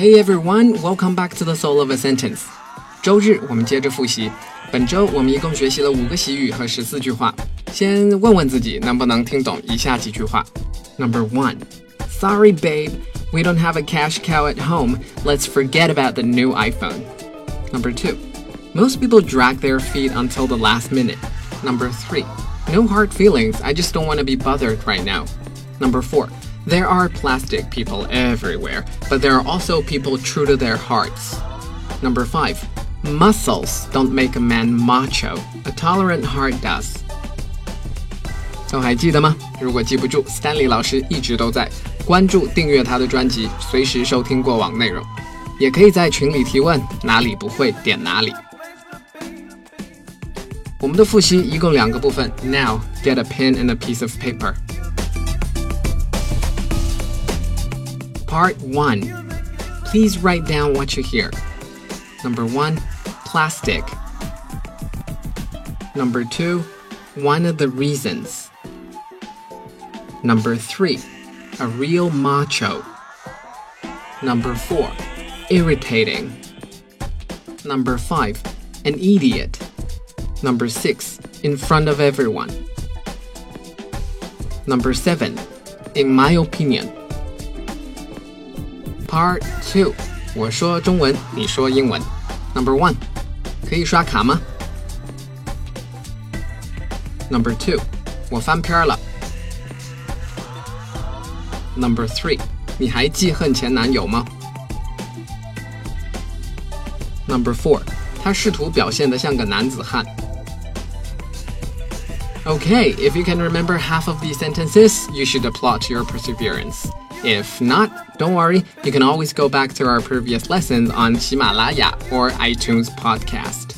Hey everyone, welcome back to the Soul of a Sentence。周日我们接着复习，本周我们一共学习了五个习语和十四句话。先问问自己能不能听懂以下几句话。Number one, Sorry babe, we don't have a cash cow at home. Let's forget about the new iPhone. Number two, most people drag their feet until the last minute. Number three, no hard feelings. I just don't want to be bothered right now. Number four, there are plastic people everywhere, but there are also people true to their hearts. Number five, muscles don't make a man macho. A tolerant heart does. 都还记得吗？如果记不住，Stanley 老师一直都在。关注、订阅他的专辑，随时收听过往内容。也可以在群里提问，哪里不会点哪里。我们的复习一共两个部分。Now get a pen and a piece of paper. Part 1. Please write down what you hear. Number 1. Plastic. Number 2. One of the reasons. Number 3. A real macho. Number 4. Irritating. Number 5. An idiot. Number 6. In front of everyone. Number 7. In my opinion. Part 2. 我说中文，你说英文。Number 1. 可以刷卡吗？Number 2. 我翻篇了。Number 3. 你还记恨前男友吗？Number 4. 他试图表现得像个男子汉。Okay, if you can remember half of these sentences, you should applaud your perseverance. If not, don't worry, you can always go back to our previous lessons on Himalaya or iTunes podcast.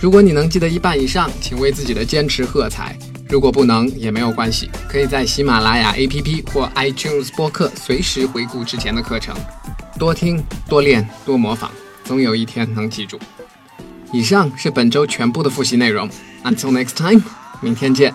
如果你能记得一半以上，请为自己的坚持喝彩。如果不能也没有关系，可以在喜马拉雅 APP 或 iTunes 播客随时回顾之前的课程，多听、多练、多模仿，总有一天能记住。以上是本周全部的复习内容。Until next time，明天见。